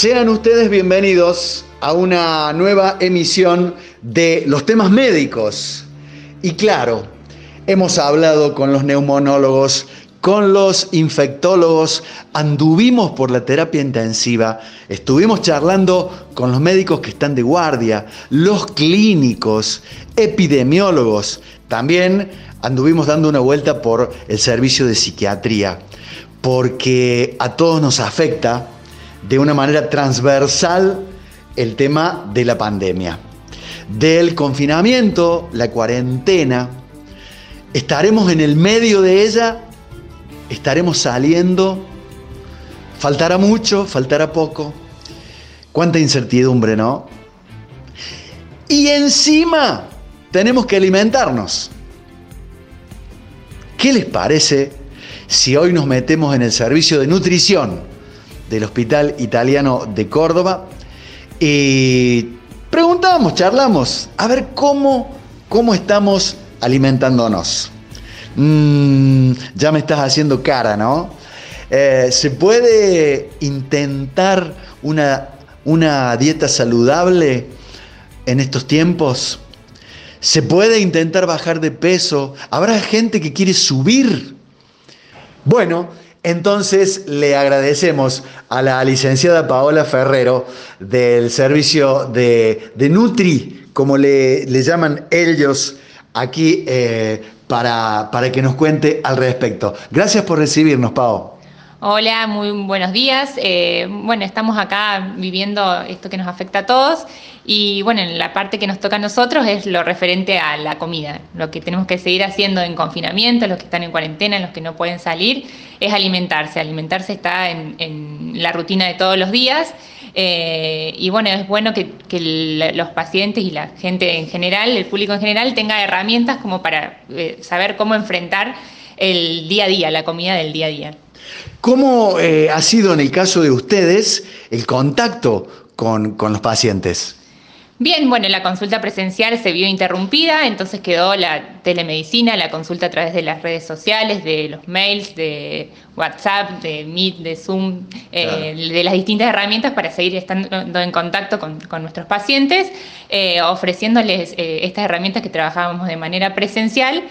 Sean ustedes bienvenidos a una nueva emisión de los temas médicos. Y claro, hemos hablado con los neumonólogos, con los infectólogos, anduvimos por la terapia intensiva, estuvimos charlando con los médicos que están de guardia, los clínicos, epidemiólogos, también anduvimos dando una vuelta por el servicio de psiquiatría, porque a todos nos afecta de una manera transversal el tema de la pandemia, del confinamiento, la cuarentena. Estaremos en el medio de ella, estaremos saliendo, faltará mucho, faltará poco. Cuánta incertidumbre, ¿no? Y encima tenemos que alimentarnos. ¿Qué les parece si hoy nos metemos en el servicio de nutrición del Hospital Italiano de Córdoba y preguntamos, charlamos, a ver cómo, cómo estamos alimentándonos? Mm, ya me estás haciendo cara, ¿no? Eh, ¿Se puede intentar una, una dieta saludable en estos tiempos? ¿Se puede intentar bajar de peso? ¿Habrá gente que quiere subir? Bueno, entonces le agradecemos a la licenciada Paola Ferrero del servicio de, Nutri, como le, llaman ellos aquí, eh, para, para que nos cuente al respecto. Gracias por recibirnos, Pao. Hola, muy buenos días. Eh, bueno, estamos acá viviendo esto que nos afecta a todos y bueno, la parte que nos toca a nosotros es lo referente a la comida. Lo que tenemos que seguir haciendo en confinamiento, los que están en cuarentena, los que no pueden salir, es alimentarse. Alimentarse está en, la rutina de todos los días eh, y bueno, es bueno que, los pacientes y la gente en general, el público en general, tenga herramientas como para eh, saber cómo enfrentar el día a día, la comida del día a día. ¿Cómo eh, ha sido en el caso de ustedes el contacto con, los pacientes? Bien, bueno, la consulta presencial se vio interrumpida, entonces quedó la telemedicina, la consulta a través de las redes sociales, de los mails, de WhatsApp, de Meet, de Zoom, eh, de las distintas herramientas para seguir estando en contacto con, nuestros pacientes, eh, ofreciéndoles estas herramientas que trabajábamos de manera presencial,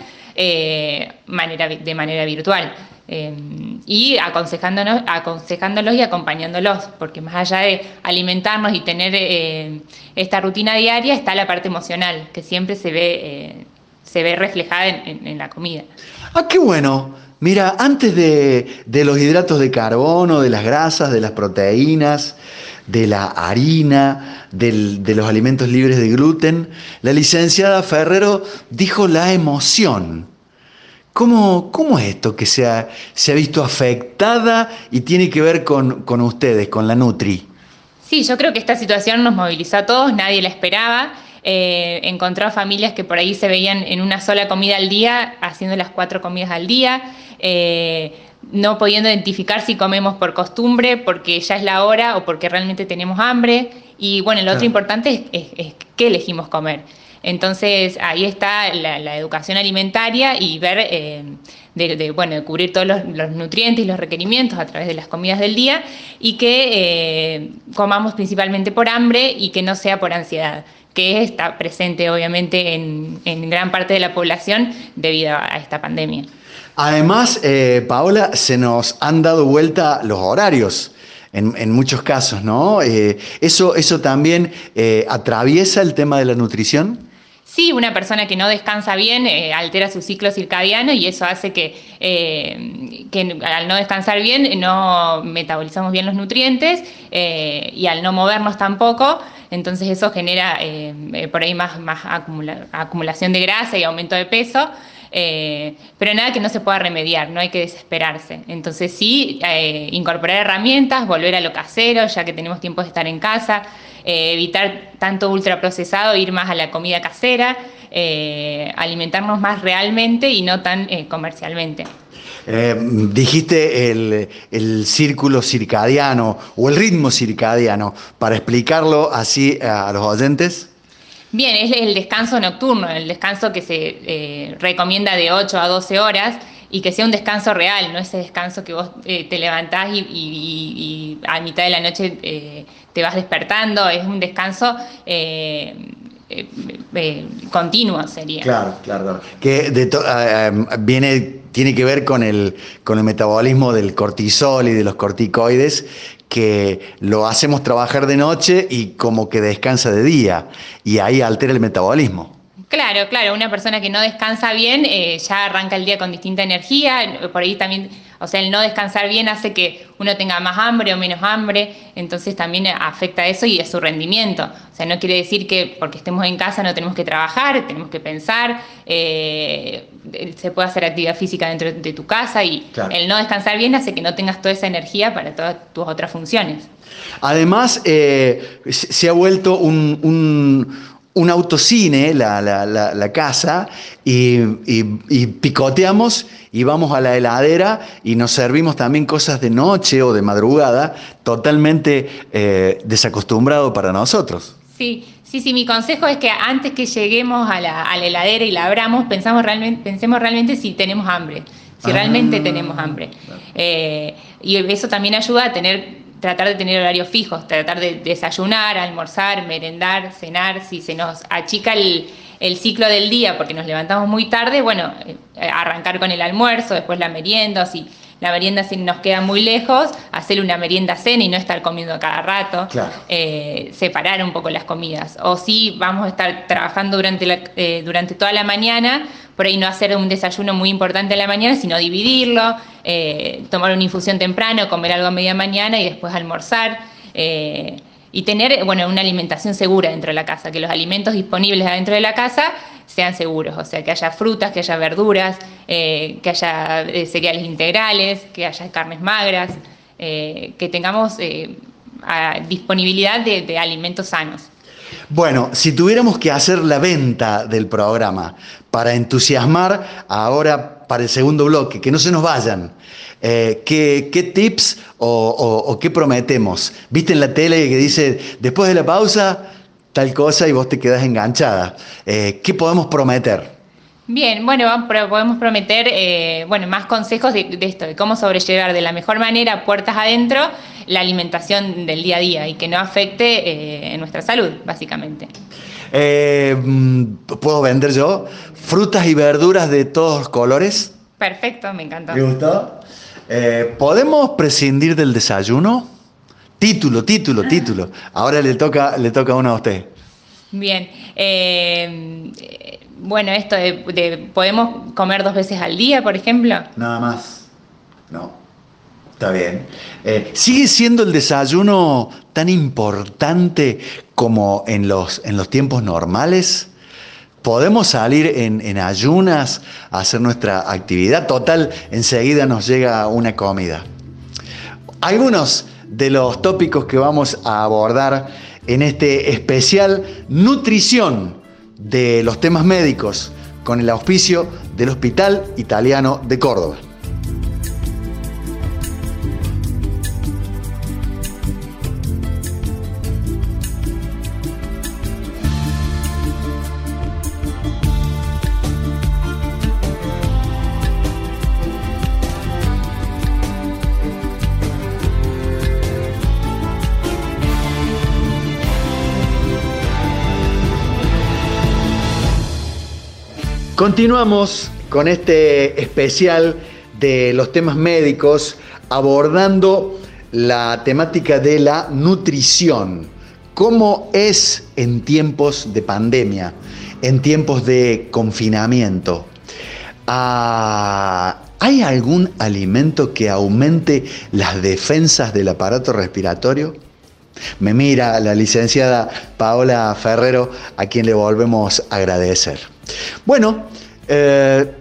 manera, de manera virtual. Em, y aconsejándonos, aconsejándolos y acompañándolos, porque más allá de alimentarnos y tener eh, esta rutina diaria, está la parte emocional, que siempre se ve, eh, se ve reflejada en, la comida. Ah, qué bueno. Mira, antes de, los hidratos de carbono, de las grasas, de las proteínas, de la harina, de los alimentos libres de gluten, la licenciada Ferrero dijo la emoción. ¿Cómo, ¿Cómo, es esto que se ha, se ha, visto afectada y tiene que ver con, con, ustedes, con la Nutri? Sí, yo creo que esta situación nos movilizó a todos, nadie la esperaba. Eh, encontró a familias que por ahí se veían en una sola comida al día, haciendo las cuatro comidas al día, eh, no pudiendo identificar si comemos por costumbre, porque ya es la hora o porque realmente tenemos hambre. Y bueno, lo otro importante es, es qué elegimos comer. Entonces ahí está la, educación alimentaria y ver eh, de, bueno, cubrir todos los, nutrientes y los requerimientos a través de las comidas del día y que eh, comamos principalmente por hambre y que no sea por ansiedad que está presente obviamente en, gran parte de la población debido a esta pandemia. Además, eh, Paola, se nos han dado vuelta los horarios. En, muchos casos, ¿no? eso, ¿Eso también atraviesa el tema de la nutrición? Sí, una persona que no descansa bien eh, altera su ciclo circadiano y eso hace que, eh, al no descansar bien no metabolizamos bien los nutrientes eh, y al no movernos tampoco, entonces eso genera por ahí más acumulación de grasa y aumento de peso. Pero nada que no se pueda remediar, no hay que desesperarse. Entonces sí, incorporar herramientas, volver a lo casero, ya que tenemos tiempo de estar en casa, eh, evitar tanto ultraprocesado, ir más a la comida casera, eh, alimentarnos más realmente y no tan eh, comercialmente. dijiste el, círculo circadiano o el ritmo circadiano, para explicarlo así a los oyentes. Bien, es el descanso nocturno, el descanso que se recomienda de 8 a 12 horas y que sea un descanso real, no ese descanso que vos eh, te levantás y, a mitad de la noche eh, te vas despertando, es un descanso eh, continuo sería. Claro, claro, Que viene, tiene que ver con el, con el metabolismo del cortisol y de los corticoides, que lo hacemos trabajar de noche y como que descansa de día, y ahí altera el metabolismo. Claro, claro, una persona que no descansa bien eh, ya arranca el día con distinta energía, por ahí también, o sea, el no descansar bien hace que uno tenga más hambre o menos hambre, entonces también afecta eso y a su rendimiento. O sea, no quiere decir que porque estemos en casa no tenemos que trabajar, tenemos que pensar, eh, se puede hacer actividad física dentro de tu casa y el no descansar bien hace que no tengas toda esa energía para todas tus otras funciones. Además, eh, se ha vuelto un un autocine, la, la, casa, y, picoteamos y vamos a la heladera y nos servimos también cosas de noche o de madrugada, totalmente eh, desacostumbrado para nosotros. Sí, sí, sí, mi consejo es que antes que lleguemos a la, heladera y la abramos, pensamos realmente, pensemos realmente si tenemos hambre, si realmente ah, tenemos hambre. Eh, y eso también ayuda a tener tratar de tener horarios fijos, tratar de desayunar, almorzar, merendar, cenar, si se nos achica el, ciclo del día porque nos levantamos muy tarde, bueno, eh, arrancar con el almuerzo, después la merienda, si la merienda si nos queda muy lejos, hacer una merienda cena y no estar comiendo cada rato, eh, separar un poco las comidas. O si vamos a estar trabajando durante, eh, durante toda la mañana, por ahí no hacer un desayuno muy importante en la mañana, sino dividirlo, eh, tomar una infusión temprano, comer algo a media mañana y después almorzar. Eh, y tener bueno, una alimentación segura dentro de la casa, que los alimentos disponibles adentro de la casa sean seguros, o sea, que haya frutas, que haya verduras, eh, que haya cereales integrales, que haya carnes magras, que tengamos disponibilidad de alimentos sanos. Bueno, si tuviéramos que hacer la venta del programa para entusiasmar ahora para el segundo bloque, que no se nos vayan, eh, ¿qué, tips o, qué prometemos? ¿Viste en la tele que dice, después de la pausa, tal cosa y vos te quedas enganchada? Eh, ¿Qué podemos prometer? Bien, bueno, podemos prometer eh, bueno, más consejos de, esto, de cómo sobrellevar de la mejor manera, puertas adentro, la alimentación del día a día y que no afecte eh, nuestra salud, básicamente. Eh, ¿Puedo vender yo? ¿Frutas y verduras de todos colores? Perfecto, me encantó. ¿Me gustó? ¿Podemos prescindir del desayuno? Título, título, título. Ahora le toca, le toca a uno a usted. Bien bueno, esto de, podemos comer dos veces al día, por ejemplo. Nada más. No. Está bien. Eh, ¿Sigue siendo el desayuno tan importante como en los, en los tiempos normales? ¿Podemos salir en, en, ayunas a hacer nuestra actividad? Total, enseguida nos llega una comida. Algunos de los tópicos que vamos a abordar en este especial nutrición de los temas médicos con el auspicio del Hospital Italiano de Córdoba. Continuamos con este especial de los temas médicos abordando la temática de la nutrición. ¿Cómo es en tiempos de pandemia, en tiempos de confinamiento? Ah, ¿Hay algún alimento que aumente las defensas del aparato respiratorio? Me mira la licenciada Paola Ferrero, a quien le volvemos a agradecer. Bueno, eh,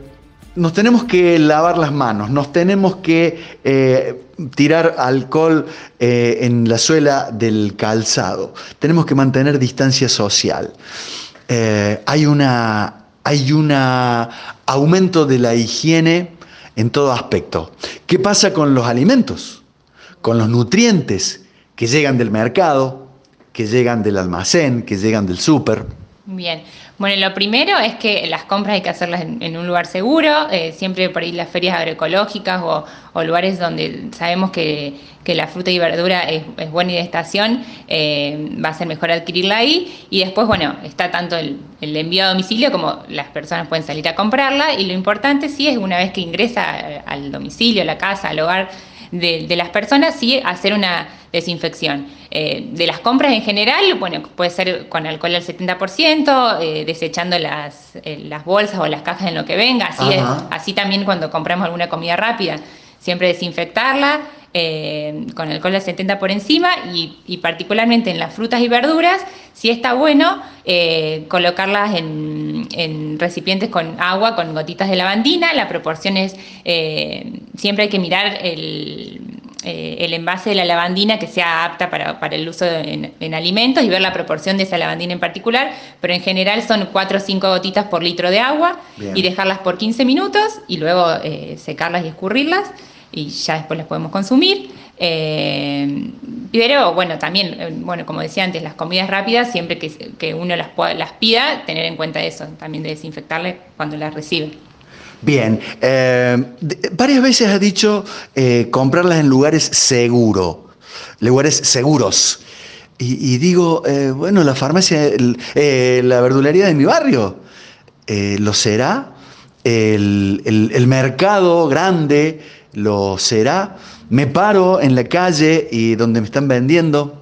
nos tenemos que lavar las manos, nos tenemos que eh, tirar alcohol eh, en la suela del calzado, tenemos que mantener distancia social. hay una hay un aumento de la higiene en todo aspecto. ¿Qué pasa con los alimentos? Con los nutrientes que llegan del mercado, que llegan del almacén, que llegan del súper. Bien, bueno, lo primero es que las compras hay que hacerlas en, un lugar seguro, eh, siempre por ahí las ferias agroecológicas o, lugares donde sabemos que, la fruta y verdura es, buena y de estación, eh, va a ser mejor adquirirla ahí. Y después, bueno, está tanto el, envío a domicilio como las personas pueden salir a comprarla. Y lo importante sí es una vez que ingresa al domicilio, a la casa, al hogar de, de las personas, sí hacer una desinfección. Eh, de las compras en general, bueno, puede ser con alcohol al 70%, eh, desechando las, eh, las, bolsas o las cajas en lo que venga, así, así también cuando compramos alguna comida rápida, siempre desinfectarla. Con alcohol al 70 por encima y, particularmente en las frutas y verduras, si está bueno colocarlas en, en, recipientes con agua, con gotitas de lavandina, la proporción es, siempre hay que mirar el, eh, el envase de la lavandina que sea apta para, el uso en, alimentos y ver la proporción de esa lavandina en particular, pero en general son 4 o 5 gotitas por litro de agua y dejarlas por 15 minutos y luego eh, secarlas y escurrirlas y ya después las podemos consumir. Eh, pero bueno, también, bueno, como decía antes, las comidas rápidas, siempre que, que uno las, pida, tener en cuenta eso, también de desinfectarle cuando las recibe. Bien, eh, varias veces has dicho eh, comprarlas en lugares seguros, lugares seguros. Y, digo, eh, bueno, la farmacia, la verdulería de mi barrio, ¿lo será? El, el, mercado grande, ¿lo será? Me paro en la calle y donde me están vendiendo.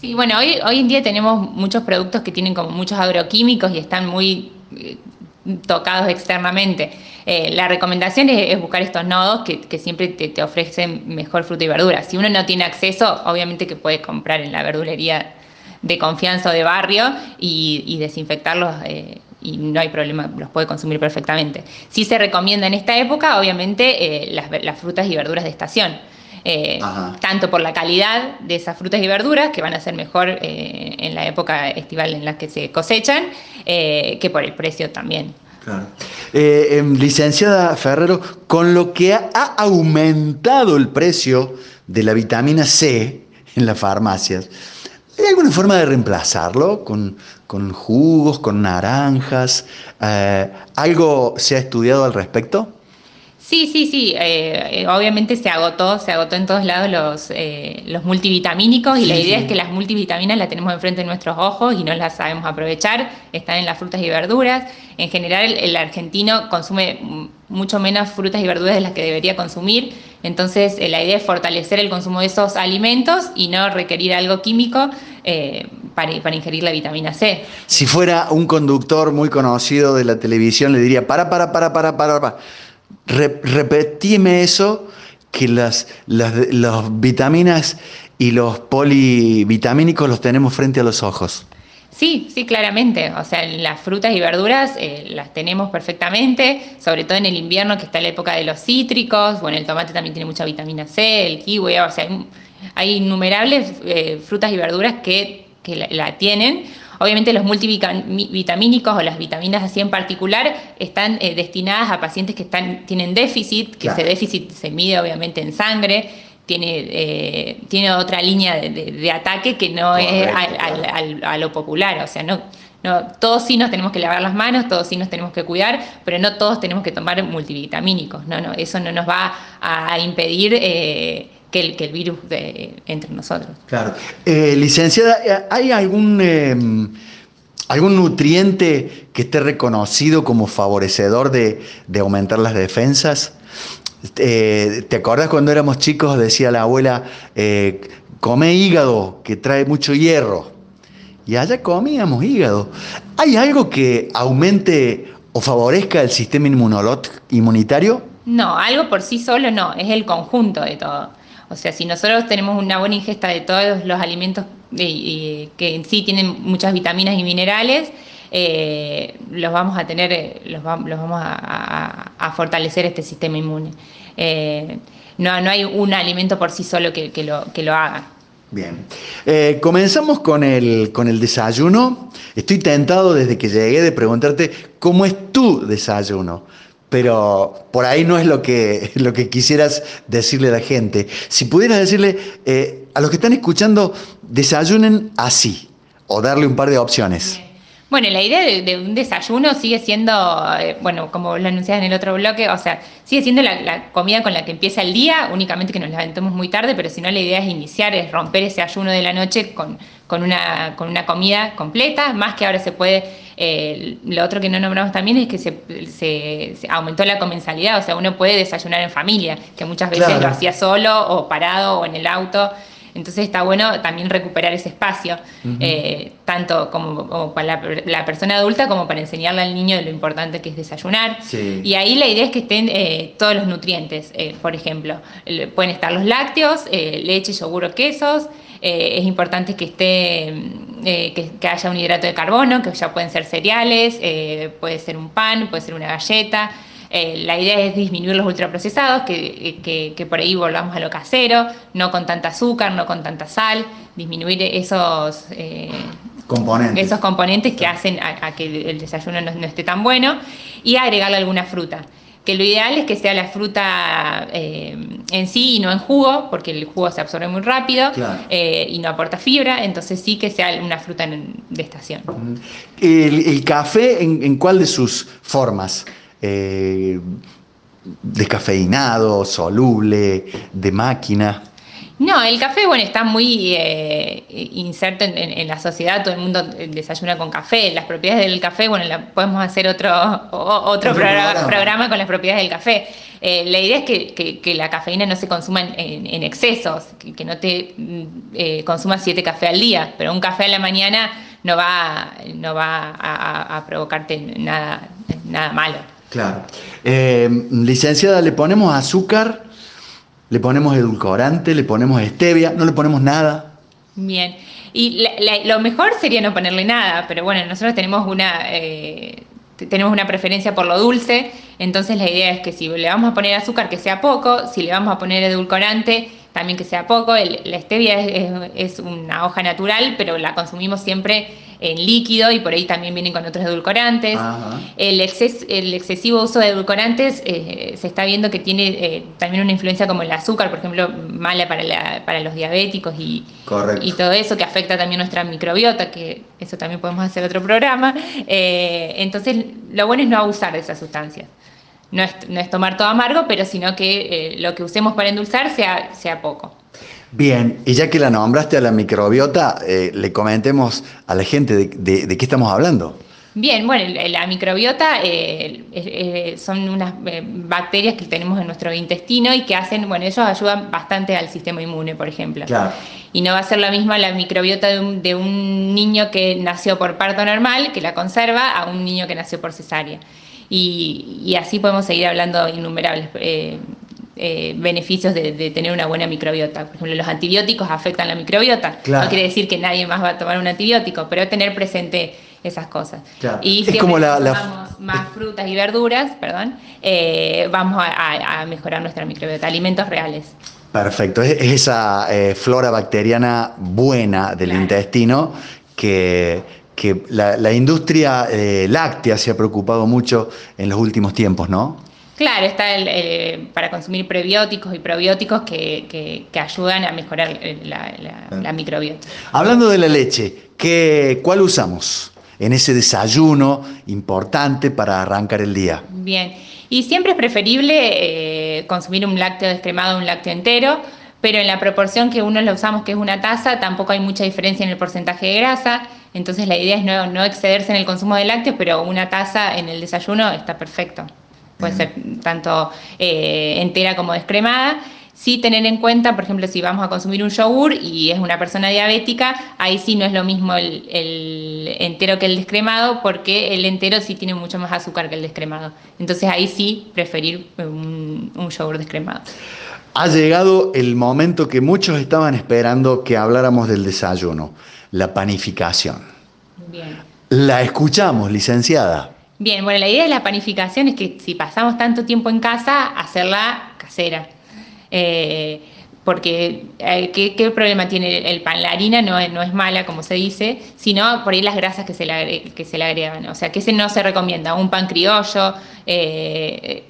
Sí, bueno, hoy, hoy en día tenemos muchos productos que tienen como muchos agroquímicos y están muy tocados externamente. Eh, la recomendación es, buscar estos nodos que, siempre te, ofrecen mejor fruta y verdura. Si uno no tiene acceso, obviamente que puede comprar en la verdulería de confianza o de barrio y, desinfectarlos eh, y no hay problema, los puede consumir perfectamente. Si se recomienda en esta época, obviamente, eh, las, frutas y verduras de estación. tanto por la calidad de esas frutas y verduras, que van a ser mejor en la época estival en la que se cosechan, que por el precio también. Claro. Eh, em, licenciada Ferrero, con lo que ha, aumentado el precio de la vitamina C en las farmacias, ¿hay alguna forma de reemplazarlo con, jugos, con naranjas? Eh, ¿Algo se ha estudiado al respecto? Sí, sí, sí. Eh, obviamente se agotó, se agotó en todos lados los, eh, los multivitamínicos y la idea es que las multivitaminas las tenemos enfrente de nuestros ojos y no las sabemos aprovechar. Están en las frutas y verduras. En general, el, argentino consume mucho menos frutas y verduras de las que debería consumir. Entonces, eh, la idea es fortalecer el consumo de esos alimentos y no requerir algo químico para, para, ingerir la vitamina C. Si fuera un conductor muy conocido de la televisión, le diría, para, para, para, para, para. para repetime eso, que las, las, vitaminas y los polivitamínicos los tenemos frente a los ojos. Sí, sí, claramente. O sea, las frutas y verduras eh, las tenemos perfectamente, sobre todo en el invierno que está la época de los cítricos. Bueno, el tomate también tiene mucha vitamina C, el kiwi, o sea, hay, innumerables eh, frutas y verduras que, la, tienen. Obviamente los multivitamínicos o las vitaminas así en particular están eh, destinadas a pacientes que están, tienen déficit, que ese déficit se mide obviamente en sangre, tiene, eh, tiene otra línea de, ataque que no es a lo popular, o sea, no, no, todos sí nos tenemos que lavar las manos, todos sí nos tenemos que cuidar, pero no todos tenemos que tomar multivitamínicos, no, no, eso no nos va a impedir... Eh, que el, que el virus entre nosotros. Claro. Eh, licenciada, ¿hay algún, em, algún nutriente que esté reconocido como favorecedor de, aumentar las defensas? Eh, ¿Te acuerdas cuando éramos chicos? Decía la abuela, eh, come hígado, que trae mucho hierro. Y allá comíamos hígado. ¿Hay algo que aumente o favorezca el sistema inmunitario? No, algo por sí solo no, es el conjunto de todo. O sea, si nosotros tenemos una buena ingesta de todos los alimentos que en sí tienen muchas vitaminas y minerales, eh, los vamos a tener, eh, los, vamos a, fortalecer este sistema inmune. Eh, no, no hay un alimento por sí solo que, lo, que lo haga. Bien. comenzamos con el, con el desayuno. Estoy tentado desde que llegué de preguntarte cómo es tu desayuno pero por ahí no es lo que, lo que quisieras decirle a la gente. Si pudieras decirle eh, a los que están escuchando, desayunen así, o darle un par de opciones. Bueno, la idea de, un desayuno sigue siendo, eh, bueno, como lo anunciás en el otro bloque, o sea, sigue siendo la, comida con la que empieza el día, únicamente que nos levantemos muy tarde, pero si no la idea es iniciar, es romper ese ayuno de la noche con, con, una, con una comida completa, más que ahora se puede, eh, lo otro que no nombramos también es que se, aumentó la comensalidad, o sea, uno puede desayunar en familia, que muchas veces lo hacía solo o parado o en el auto. Entonces está bueno también recuperar ese espacio, eh, tanto como, para la, persona adulta como para enseñarle al niño lo importante que es desayunar. Y ahí la idea es que estén eh, todos los nutrientes, eh, por ejemplo, pueden estar los lácteos, leche, yogur o quesos. es importante que esté que, que, haya un hidrato de carbono, que ya pueden ser cereales, puede ser un pan, puede ser una galleta. Eh, la idea es disminuir los ultraprocesados, que, que, por ahí volvamos a lo casero, no con tanta azúcar, no con tanta sal, disminuir esos, eh, componentes. esos componentes que hacen a, que el desayuno no, esté tan bueno y agregarle alguna fruta que lo ideal es que sea la fruta eh, en sí y no en jugo, porque el jugo se absorbe muy rápido y no aporta fibra, entonces sí que sea una fruta de estación. ¿El, café en, en, cuál de sus formas? Eh, descafeinado, soluble, de máquina. No, el café, bueno, está muy eh, inserto en, la sociedad, todo el mundo desayuna con café. Las propiedades del café, bueno, podemos hacer otro, otro, programa, con las propiedades del café. Eh, la idea es que, la cafeína no se consuma en, excesos, que, no te eh, consumas siete cafés al día, pero un café a la mañana no va, no va a, a provocarte nada, nada malo. Claro. Eh, licenciada, le ponemos azúcar, le ponemos edulcorante, le ponemos stevia, no le ponemos nada. Bien. Y lo mejor sería no ponerle nada, pero bueno, nosotros tenemos una, eh, tenemos una preferencia por lo dulce, entonces la idea es que si le vamos a poner azúcar, que sea poco, si le vamos a poner edulcorante, también que sea poco. la stevia es, una hoja natural, pero la consumimos siempre en líquido y por ahí también vienen con otros edulcorantes. El, el excesivo uso de edulcorantes eh, se está viendo que tiene eh, también una influencia como el azúcar, por ejemplo, mala para, para los diabéticos y, y todo eso, que afecta también nuestra microbiota, que eso también podemos hacer otro programa. Eh, entonces, lo bueno es no abusar de esas sustancias no es, tomar todo amargo, pero sino que eh, lo que usemos para endulzar sea, sea poco. Bien, y ya que la nombraste a la microbiota, eh, le comentemos a la gente de, qué estamos hablando. Bien, bueno, la microbiota eh, son unas bacterias que tenemos en nuestro intestino y que hacen, bueno, ellos ayudan bastante al sistema inmune, por ejemplo. Claro. Y no va a ser la misma la microbiota de un, de un niño que nació por parto normal, que la conserva, a un niño que nació por cesárea y, así podemos seguir hablando innumerables eh, eh, beneficios de, tener una buena microbiota. Por ejemplo, los antibióticos afectan la microbiota. No quiere decir que nadie más va a tomar un antibiótico, pero tener presente esas cosas. Y si como más frutas y verduras, perdón, eh, vamos a, mejorar nuestra microbiota, alimentos reales. Perfecto, es, esa flora bacteriana buena del intestino que que la, industria eh, láctea se ha preocupado mucho en los últimos tiempos, ¿no? Claro, está para consumir prebióticos y probióticos que, ayudan a mejorar la, microbiota. Hablando de la leche, ¿qué, ¿cuál usamos en ese desayuno importante para arrancar el día? Bien, y siempre es preferible eh, consumir un lácteo descremado, un lácteo entero, pero en la proporción que uno lo usamos, que es una taza, tampoco hay mucha diferencia en el porcentaje de grasa. Entonces la idea es no, excederse en el consumo de lácteos, pero una taza en el desayuno está perfecto. Puede ser tanto eh, entera como descremada. Sí tener en cuenta, por ejemplo, si vamos a consumir un yogur y es una persona diabética, ahí sí no es lo mismo el, entero que el descremado, porque el entero sí tiene mucho más azúcar que el descremado. Entonces ahí sí preferir un, un yogur descremado. Ha llegado el momento que muchos estaban esperando que habláramos del desayuno la panificación. Bien. La escuchamos, licenciada. Bien, bueno, la idea de la panificación es que si pasamos tanto tiempo en casa, hacerla casera. Eh, porque eh, ¿qué, problema tiene el pan? La harina no, no, es mala, como se dice, sino por ahí las grasas que se le, que se le agregan. O sea, que ese no se recomienda. Un pan criollo, eh,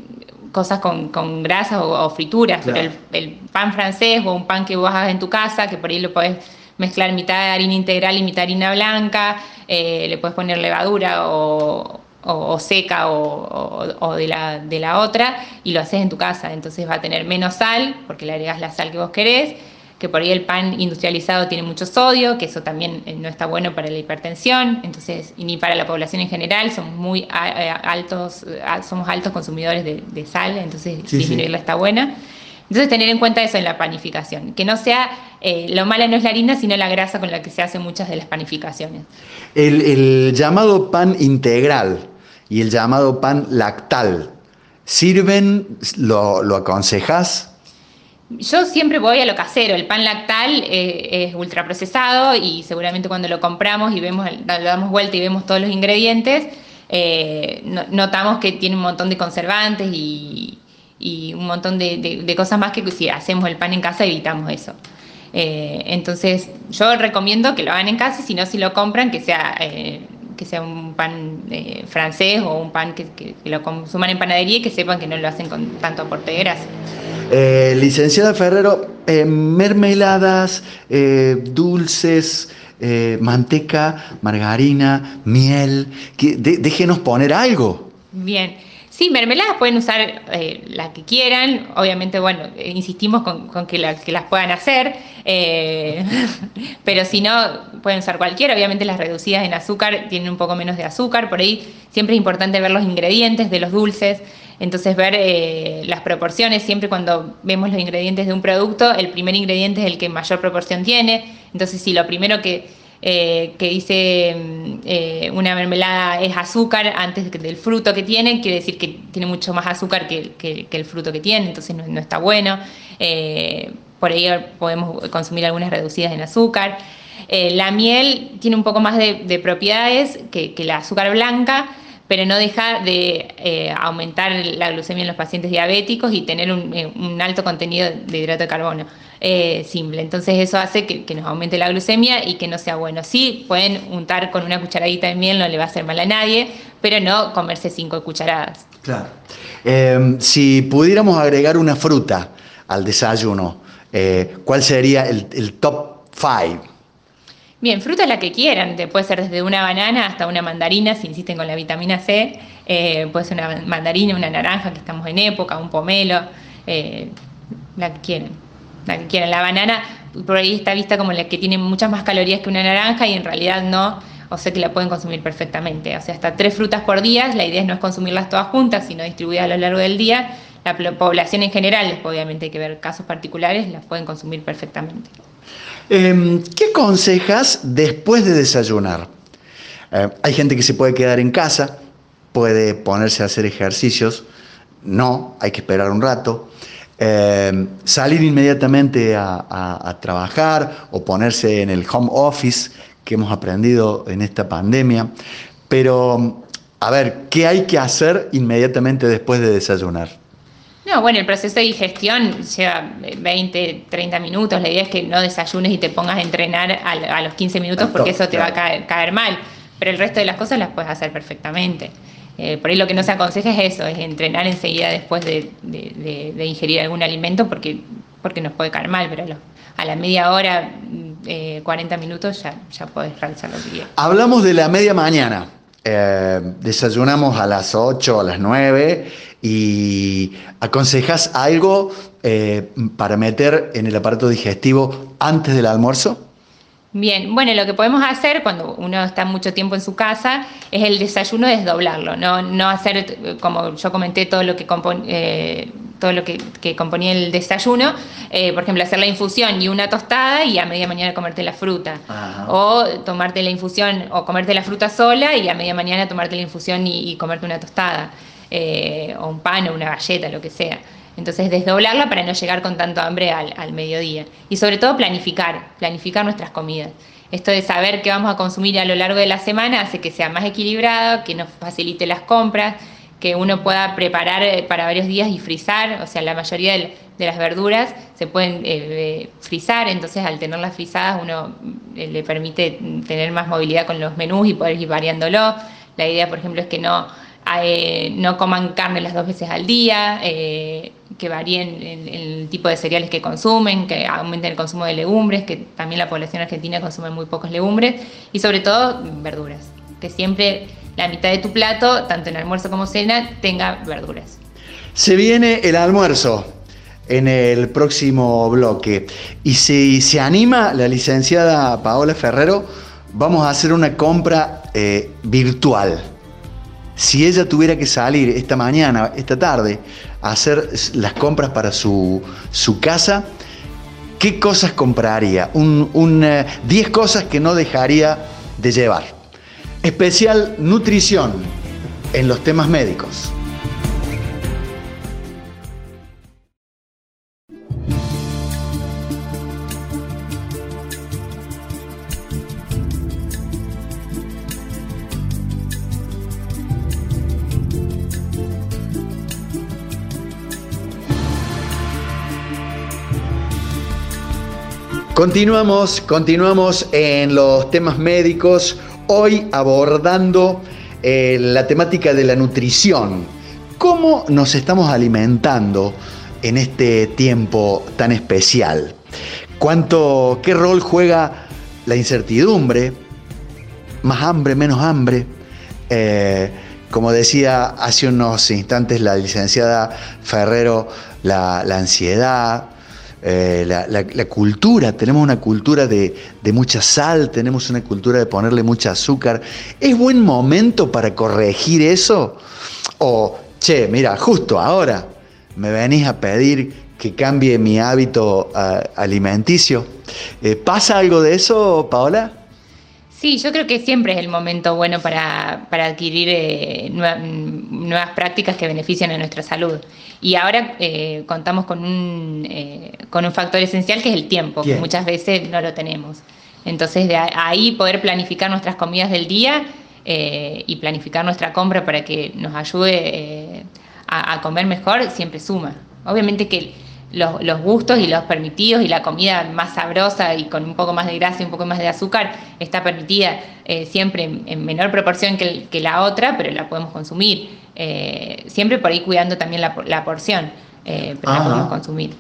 cosas con, con grasas o, frituras, pero el, pan francés o un pan que vos hagas en tu casa, que por ahí lo podés mezclar mitad harina integral y mitad harina blanca, eh, le puedes poner levadura o, seca o, de, la, de la otra y lo haces en tu casa. Entonces va a tener menos sal porque le agregas la sal que vos querés que por ahí el pan industrializado tiene mucho sodio, que eso también eh, no está bueno para la hipertensión, entonces, y ni para la población en general, somos muy eh, altos, eh, somos altos consumidores de, sal, entonces disminuirla está buena. Entonces tener en cuenta eso en la panificación, que no sea, lo malo no es la harina, sino la grasa con la que se hacen muchas de las panificaciones. El, llamado pan integral y el llamado pan lactal, ¿sirven? ¿Lo, lo aconsejas? Yo siempre voy a lo casero, el pan lactal eh, es ultraprocesado y seguramente cuando lo compramos y vemos, le damos vuelta y vemos todos los ingredientes, eh, notamos que tiene un montón de conservantes y, un montón de, cosas más que si hacemos el pan en casa evitamos eso. Eh, entonces yo recomiendo que lo hagan en casa, si no si lo compran que sea que sea un pan francés o un pan que, que, lo consuman en panadería y que sepan que no lo hacen con tanto aporte de grasa. Eh, licenciada Ferrero, eh, mermeladas, eh, dulces, manteca, margarina, miel, déjenos poner algo. Bien. Sí, mermeladas pueden usar la que quieran. Obviamente, bueno, insistimos con, que, las puedan hacer. pero si no, pueden usar cualquiera. Obviamente, las reducidas en azúcar tienen un poco menos de azúcar. Por ahí siempre es importante ver los ingredientes de los dulces. Entonces ver eh, las proporciones, siempre cuando vemos los ingredientes de un producto, el primer ingrediente es el que mayor proporción tiene. Entonces si lo primero que, eh, que dice mm, eh, una mermelada es azúcar antes del fruto que tiene, quiere decir que tiene mucho más azúcar que, el fruto que tiene, entonces no, está bueno. por ahí podemos consumir algunas reducidas en azúcar. la miel tiene un poco más de, propiedades que, que la azúcar blanca, pero no deja de eh, aumentar la glucemia en los pacientes diabéticos y tener un, eh, alto contenido de hidrato de carbono eh, simple. Entonces eso hace que, nos aumente la glucemia y que no sea bueno. Sí, pueden untar con una cucharadita de miel, no le va a hacer mal a nadie, pero no comerse cinco cucharadas. Claro. Em, si pudiéramos agregar una fruta al desayuno, ¿cuál sería el, el top five? Bien, fruta la que quieran, puede ser desde una banana hasta una mandarina, si insisten con la vitamina C, eh, puede ser una mandarina, una naranja, que estamos en época, un pomelo, eh, la que quieran. La que quieran. La banana, por ahí está vista como la que tiene muchas más calorías que una naranja y en realidad no, o sea que la pueden consumir perfectamente. O sea, hasta tres frutas por día, la idea no es consumirlas todas juntas, sino distribuidas a lo largo del día. La población en general, obviamente hay que ver casos particulares, las pueden consumir perfectamente. Em, ¿Qué aconsejas después de desayunar? Eh, hay gente que se puede quedar en casa, puede ponerse a hacer ejercicios, no, hay que esperar un rato. Em, salir inmediatamente a, trabajar o ponerse en el home office que hemos aprendido en esta pandemia. Pero, a ver, ¿qué hay que hacer inmediatamente después de desayunar? No, bueno, el proceso de digestión lleva 20, 30 minutos. La idea es que no desayunes y te pongas a entrenar a, los 15 minutos porque eso te va a caer, mal. Pero el resto de las cosas las puedes hacer perfectamente. Eh, por ahí lo que no se aconseja es eso, es entrenar enseguida después de, ingerir algún alimento porque, porque nos puede caer mal, pero a, la media hora, 40 eh, minutos ya, ya podés realizar lo que quieras. Hablamos de la media mañana. Eh, desayunamos a las 8, a las 9 y aconsejas algo eh, para meter en el aparato digestivo antes del almuerzo? Bien, bueno, lo que podemos hacer cuando uno está mucho tiempo en su casa es el desayuno desdoblarlo, no, no hacer, como yo comenté, todo lo que, eh, todo lo que, componía el desayuno, eh, por ejemplo, hacer la infusión y una tostada y a media mañana comerte la fruta. O tomarte la infusión o comerte la fruta sola y a media mañana tomarte la infusión y comerte una tostada. Eh, o un pan o una galleta, lo que sea. Entonces, desdoblarla para no llegar con tanto hambre al, mediodía. Y sobre todo, planificar, planificar nuestras comidas. Esto de saber qué vamos a consumir a lo largo de la semana hace que sea más equilibrado, que nos facilite las compras, que uno pueda preparar eh, para varios días y frizar. O sea, la mayoría de, las verduras se pueden eh, frizar, entonces al tenerlas frizadas uno le permite tener más movilidad con los menús y poder ir variándolo. La idea, por ejemplo, es que no eh, no coman carne las dos veces al día, eh, que varíen el, el, tipo de cereales que consumen, que aumenten el consumo de legumbres, que también la población argentina consume muy pocos legumbres, y sobre todo verduras, que siempre la mitad de tu plato, tanto en almuerzo como cena, tenga verduras. Se viene el almuerzo en el próximo bloque. Y si se anima la licenciada Paola Ferrero, vamos a hacer una compra eh, virtual. Si ella tuviera que salir esta mañana, esta tarde, a hacer las compras para su, su casa, ¿qué cosas compraría? 10 un, uh, cosas que no dejaría de llevar. Especial nutrición en los temas médicos. Continuamos, continuamos en los temas médicos, hoy abordando eh, la temática de la nutrición. ¿Cómo nos estamos alimentando en este tiempo tan especial? ¿Cuánto, qué rol juega la incertidumbre? Más hambre, menos hambre. Eh, como decía hace unos instantes la licenciada Ferrero, la, la ansiedad, eh, la, cultura, tenemos una cultura de, mucha sal, tenemos una cultura de ponerle mucha azúcar. ¿Es buen momento para corregir eso? O, che, mira, justo ahora me venís a pedir que cambie mi hábito alimenticio. Eh, ¿Pasa algo de eso, Paola? Sí, yo creo que siempre es el momento bueno para, adquirir eh, nuevas prácticas que benefician a nuestra salud. Y ahora eh, contamos con un, eh, con un factor esencial que es el tiempo, que muchas veces no lo tenemos. Entonces, de ahí poder planificar nuestras comidas del día y planificar nuestra compra para que nos ayude a, a comer mejor siempre suma. Obviamente que los, gustos y los permitidos y la comida más sabrosa y con un poco más de grasa y un poco más de azúcar está permitida eh, siempre en, menor proporción que, la otra, pero la podemos consumir. Eh, siempre por ahí cuidando también la, porción, eh, pero la podemos consumir.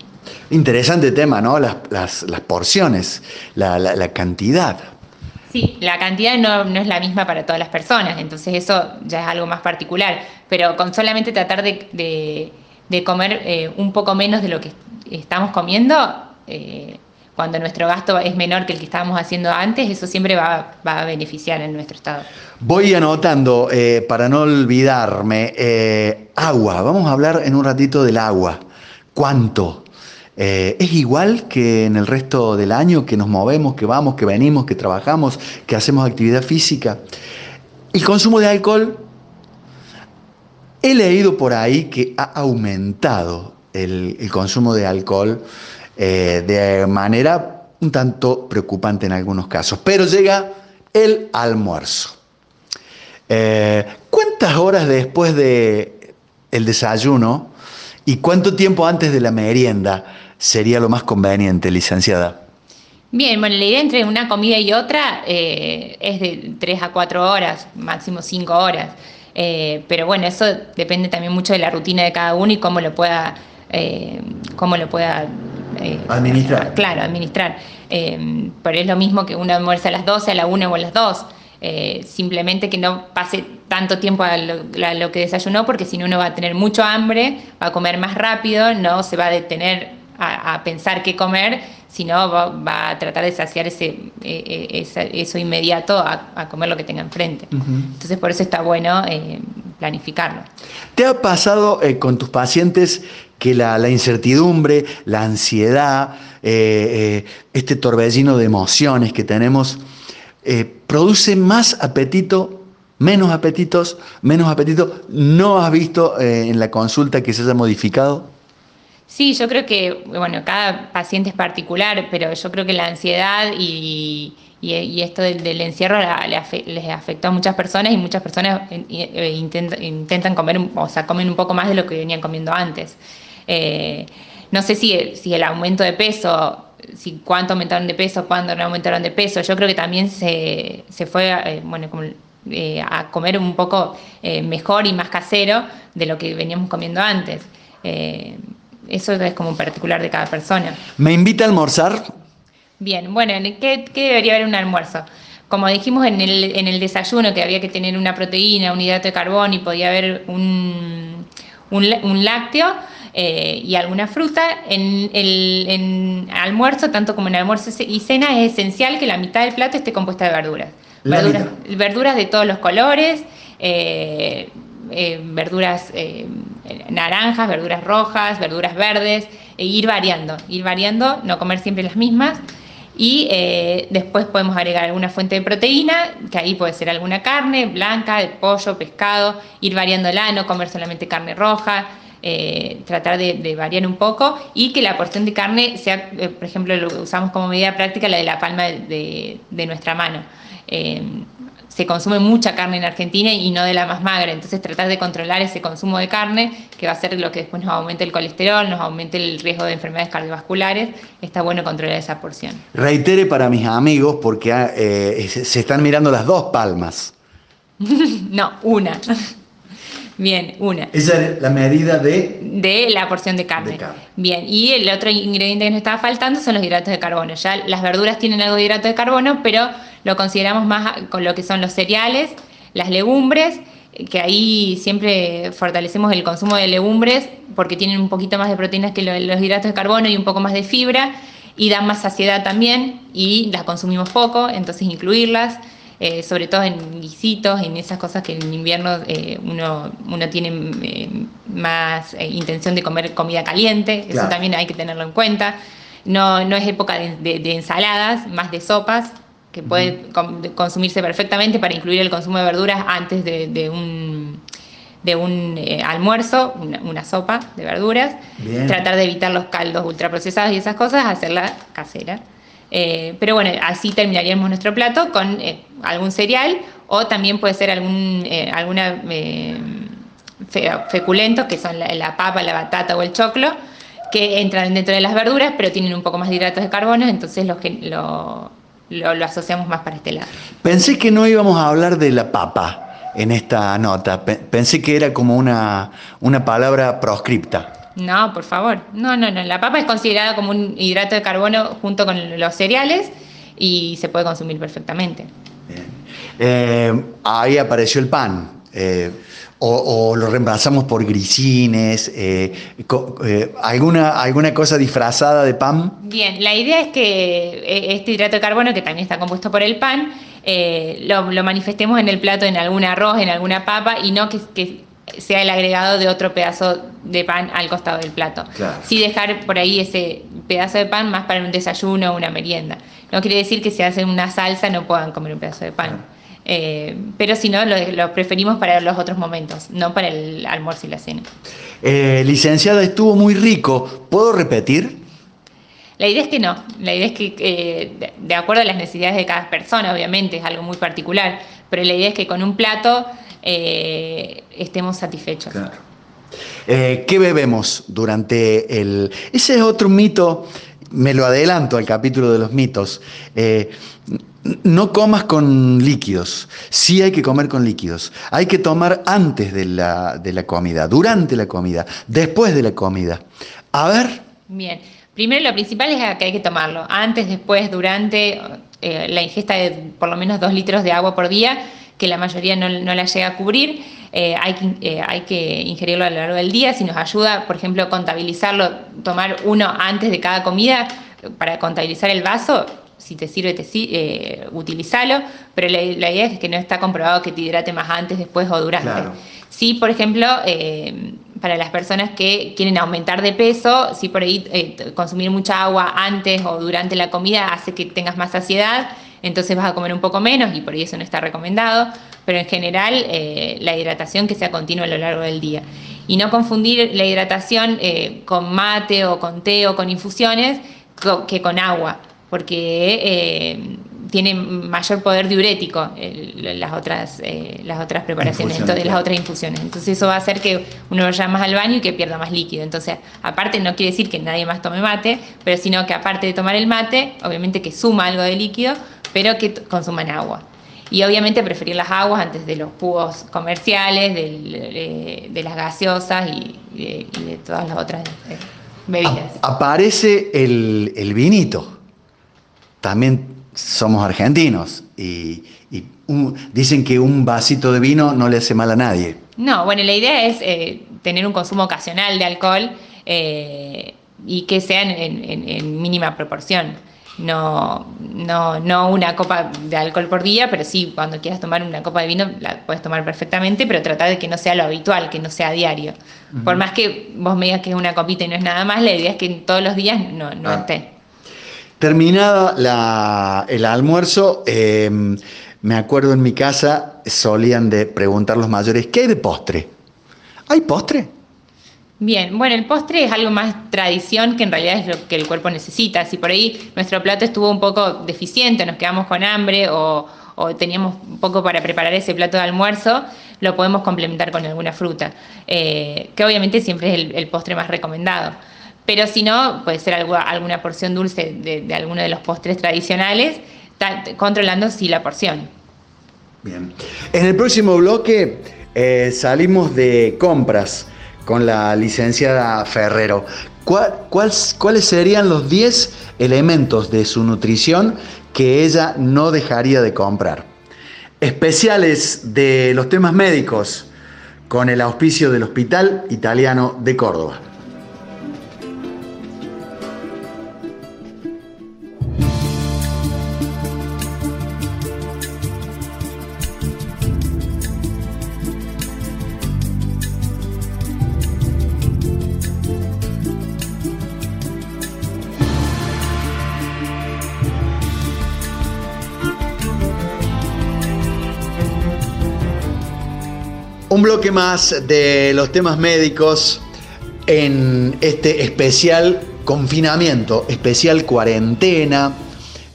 Interesante tema, ¿no? Las, porciones, la, cantidad. Sí, la cantidad no, es la misma para todas las personas, entonces eso ya es algo más particular, pero con solamente tratar de de comer eh, un poco menos de lo que estamos comiendo, eh, cuando nuestro gasto es menor que el que estábamos haciendo antes, eso siempre va, a beneficiar en nuestro estado. Voy anotando, eh, para no olvidarme, agua, vamos a hablar en un ratito del agua. ¿Cuánto? ¿Es igual que en el resto del año que nos movemos, que vamos, que venimos, que trabajamos, que hacemos actividad física? El consumo de alcohol He leído por ahí que ha aumentado el, consumo de alcohol eh, de manera un tanto preocupante en algunos casos, pero llega el almuerzo. Eh, ¿Cuántas horas después del el desayuno y cuánto tiempo antes de la merienda sería lo más conveniente, licenciada? Bien, bueno, la idea entre una comida y otra eh, es de 3 a 4 horas, máximo 5 horas. Eh, pero bueno, eso depende también mucho de la rutina de cada uno y cómo lo pueda, eh, cómo lo pueda eh, administrar. Claro, administrar. pero es lo mismo que uno almuerza a las 12, a la 1 o a las 2. simplemente que no pase tanto tiempo a lo, que desayunó, porque si no uno va a tener mucho hambre, va a comer más rápido, no se va a detener a, pensar qué comer, sino va, a tratar de saciar ese, e, e, eso inmediato a, comer lo que tenga enfrente. Entonces por eso está bueno eh, planificarlo. ¿Te ha pasado eh, con tus pacientes que la, incertidumbre, la ansiedad, eh, este torbellino de emociones que tenemos, produce más apetito menos apetitos, menos apetito. ¿No has visto en la consulta que se haya modificado? Sí, yo creo que, bueno, cada paciente es particular, pero yo creo que la ansiedad y, esto del, encierro les afectó a muchas personas y muchas personas eh, intentan, comer, o sea, comen un poco más de lo que venían comiendo antes. Eh, no sé si, si el aumento de peso, si cuánto aumentaron de peso, cuándo no aumentaron de peso, yo creo que también se, se fue, eh, bueno, a comer un poco mejor y más casero de lo que veníamos comiendo antes. Eso es como particular de cada persona. ¿Me invita a almorzar? Bien, bueno, ¿qué, debería haber un almuerzo? Como dijimos en el, en el, desayuno que había que tener una proteína, un hidrato de carbono y podía haber un, un, lácteo eh, y alguna fruta, en el almuerzo, tanto como en almuerzo y cena, es esencial que la mitad del plato esté compuesta de verduras. Verduras, verduras, de todos los colores, eh, eh, verduras naranjas, verduras rojas, verduras verdes, e ir variando, ir variando, no comer siempre las mismas. Y eh, después podemos agregar alguna fuente de proteína, que ahí puede ser alguna carne blanca, de pollo, pescado, ir variándola, no comer solamente carne roja, eh, tratar de, variar un poco y que la porción de carne sea, eh, por ejemplo, lo usamos como medida práctica la de la palma de nuestra mano se consume mucha carne en Argentina y no de la más magra. Entonces tratar de controlar ese consumo de carne, que va a ser lo que después nos aumente el colesterol, nos aumente el riesgo de enfermedades cardiovasculares, está bueno controlar esa porción. Reitere para mis amigos porque ah, eh, se están mirando las dos palmas. no, una. Bien, una. Esa es la medida de... De la porción de carne. Bien, y el otro ingrediente que nos estaba faltando son los hidratos de carbono. Ya las verduras tienen algo de hidrato de carbono, pero lo consideramos más con lo que son los cereales, las legumbres, que ahí siempre fortalecemos el consumo de legumbres porque tienen un poquito más de proteínas que los hidratos de carbono y un poco más de fibra y dan más saciedad también y las consumimos poco, entonces incluirlas. Eh, sobre todo en guisitos, en esas cosas que en invierno eh, uno, uno tiene eh, más intención de comer comida caliente, eso también hay que tenerlo en cuenta. No, no es época de, ensaladas, más de sopas, que puede consumirse perfectamente para incluir el consumo de verduras antes de, un de un almuerzo, una, sopa de verduras, tratar de evitar los caldos ultraprocesados y esas cosas, hacerla casera. Eh, pero bueno, así terminaríamos nuestro plato con eh, algún cereal o también puede ser algún eh, alguna feculento, que son la, papa, la batata o el choclo, que entran dentro de las verduras, pero tienen un poco más de hidratos de carbono, entonces los que lo, lo, asociamos más para este lado. Pensé que no íbamos a hablar de la papa en esta nota, pensé que era como una, una palabra proscripta. No, por favor. No, no, no. La papa es considerada como un hidrato de carbono junto con los cereales y se puede consumir perfectamente. Eh, ahí apareció el pan. Eh, o, lo reemplazamos por grisines, eh, alguna, alguna cosa disfrazada de pan. Bien, la idea es que este hidrato de carbono, que también está compuesto por el pan, lo, manifestemos en el plato, en algún arroz, en alguna papa, y no que sea el agregado de otro pedazo de pan al costado del plato. Sí dejar por ahí ese pedazo de pan más para un desayuno o una merienda. No quiere decir que si hacen una salsa no puedan comer un pedazo de pan. Eh, pero si no, lo, preferimos para los otros momentos, no para el almuerzo y la cena. Eh, licenciada, estuvo muy rico. ¿Puedo repetir? La idea es que no, la idea es que eh, de acuerdo a las necesidades de cada persona, obviamente, es algo muy particular, pero la idea es que con un plato eh, estemos satisfechos. Eh, ¿Qué bebemos durante el... Ese es otro mito, me lo adelanto al capítulo de los mitos. Eh, no comas con líquidos, sí hay que comer con líquidos. Hay que tomar antes de la, de la comida, durante la comida, después de la comida. A ver. Bien, primero lo principal es que hay que tomarlo, antes, después, durante, la ingesta de por lo menos dos litros de agua por día que la mayoría no, la llega a cubrir. Eh, hay, que, eh, hay que ingerirlo a lo largo del día. Si nos ayuda, por ejemplo, contabilizarlo, tomar uno antes de cada comida para contabilizar el vaso, si te sirve, te, eh, utilizalo, pero la, idea es que no está comprobado que te hidrate más antes, después o durante. Sí, por ejemplo, eh, para las personas que quieren aumentar de peso, si por ahí consumir mucha agua antes o durante la comida hace que tengas más saciedad entonces vas a comer un poco menos y por eso no está recomendado, pero en general eh, la hidratación que sea continua a lo largo del día. Y no confundir la hidratación eh, con mate o con té o con infusiones que con agua, porque eh, tiene mayor poder diurético las, otras, las otras preparaciones, entonces, las otras infusiones. Entonces eso va a hacer que uno vaya más al baño y que pierda más líquido. Entonces, aparte no quiere decir que nadie más tome mate, pero sino que aparte de tomar el mate, obviamente que suma algo de líquido, pero que consuman agua. Y obviamente preferir las aguas antes de los jugos comerciales, de, las gaseosas y, de, todas las otras eh, bebidas. aparece el, vinito. También somos argentinos y, dicen que un vasito de vino no le hace mal a nadie. No, bueno, la idea es eh, tener un consumo ocasional de alcohol eh, y que sean en mínima proporción no, no, no una copa de alcohol por día, pero sí, cuando quieras tomar una copa de vino la puedes tomar perfectamente, pero tratar de que no sea lo habitual, que no sea diario. Por más que vos me digas que es una copita y no es nada más, la idea es que todos los días no, no ah. esté. Terminada el almuerzo, em, me acuerdo en mi casa solían de preguntar los mayores, ¿qué hay de postre? ¿Hay postre? Bien, bueno, el postre es algo más tradición que en realidad es lo que el cuerpo necesita. Si por ahí nuestro plato estuvo un poco deficiente, nos quedamos con hambre o, teníamos poco para preparar ese plato de almuerzo, lo podemos complementar con alguna fruta, eh, que obviamente siempre es el, postre más recomendado. Pero si no, puede ser alguna porción dulce de, alguno de los postres tradicionales, controlando sí la porción. Bien. En el próximo bloque eh, salimos de compras con la licenciada Ferrero. ¿Cuáles serían los 10 elementos de su nutrición que ella no dejaría de comprar? Especiales de los temas médicos con el auspicio del Hospital Italiano de Córdoba. Un bloque más de los temas médicos en este especial confinamiento, especial cuarentena,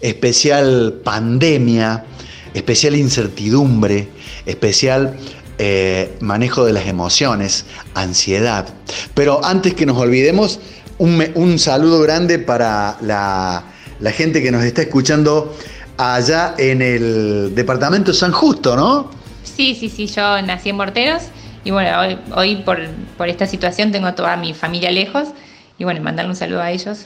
especial pandemia, especial incertidumbre, especial eh, manejo de las emociones, ansiedad. Pero antes que nos olvidemos, un, saludo grande para la, la, gente que nos está escuchando allá en el departamento San Justo, ¿no? Sí, sí, sí, yo nací en Morteros y bueno, hoy, hoy por, por esta situación tengo toda mi familia lejos y bueno, mandarle un saludo a ellos.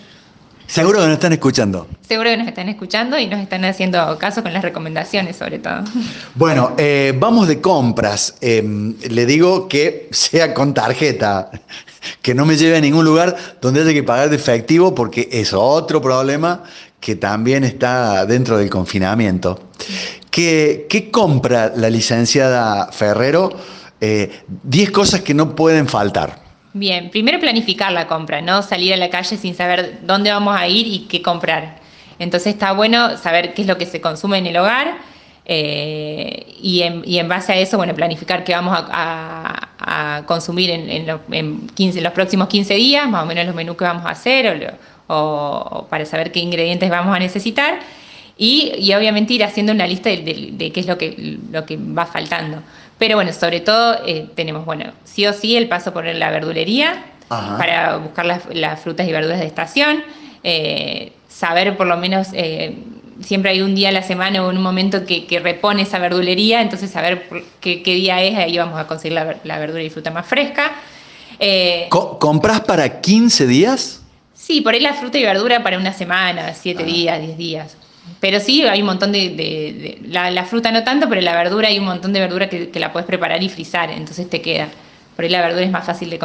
Seguro que nos están escuchando. Seguro que nos están escuchando y nos están haciendo caso con las recomendaciones, sobre todo. Bueno, eh, vamos de compras. Em, le digo que sea con tarjeta, que no me lleve a ningún lugar donde haya que pagar de efectivo, porque es otro problema que también está dentro del confinamiento. ¿Qué, compra la licenciada Ferrero? 10 eh, cosas que no pueden faltar. Bien, primero planificar la compra, no salir a la calle sin saber dónde vamos a ir y qué comprar. Entonces está bueno saber qué es lo que se consume en el hogar eh, y, en, base a eso, bueno, planificar qué vamos a, consumir en, los próximos 15 días, más o menos los menús que vamos a hacer o para saber qué ingredientes vamos a necesitar y, obviamente ir haciendo una lista de, qué es lo que, lo que va faltando. Pero bueno, sobre todo eh, tenemos, bueno, sí o sí el paso por la verdulería para buscar las, frutas y verduras de estación, eh, saber por lo menos, eh, siempre hay un día a la semana o en un momento que, repone esa verdulería, entonces saber qué, qué, día es, ahí vamos a conseguir la, verdura y fruta más fresca. ¿Compras para 15 días? Sí, por ahí la fruta y verdura para una semana, 7 días, 10 días. Pero sí, hay un montón de... la, fruta no tanto, pero la verdura hay un montón de verdura que, la puedes preparar y frizar, entonces te queda. Por ahí la verdura es más fácil de,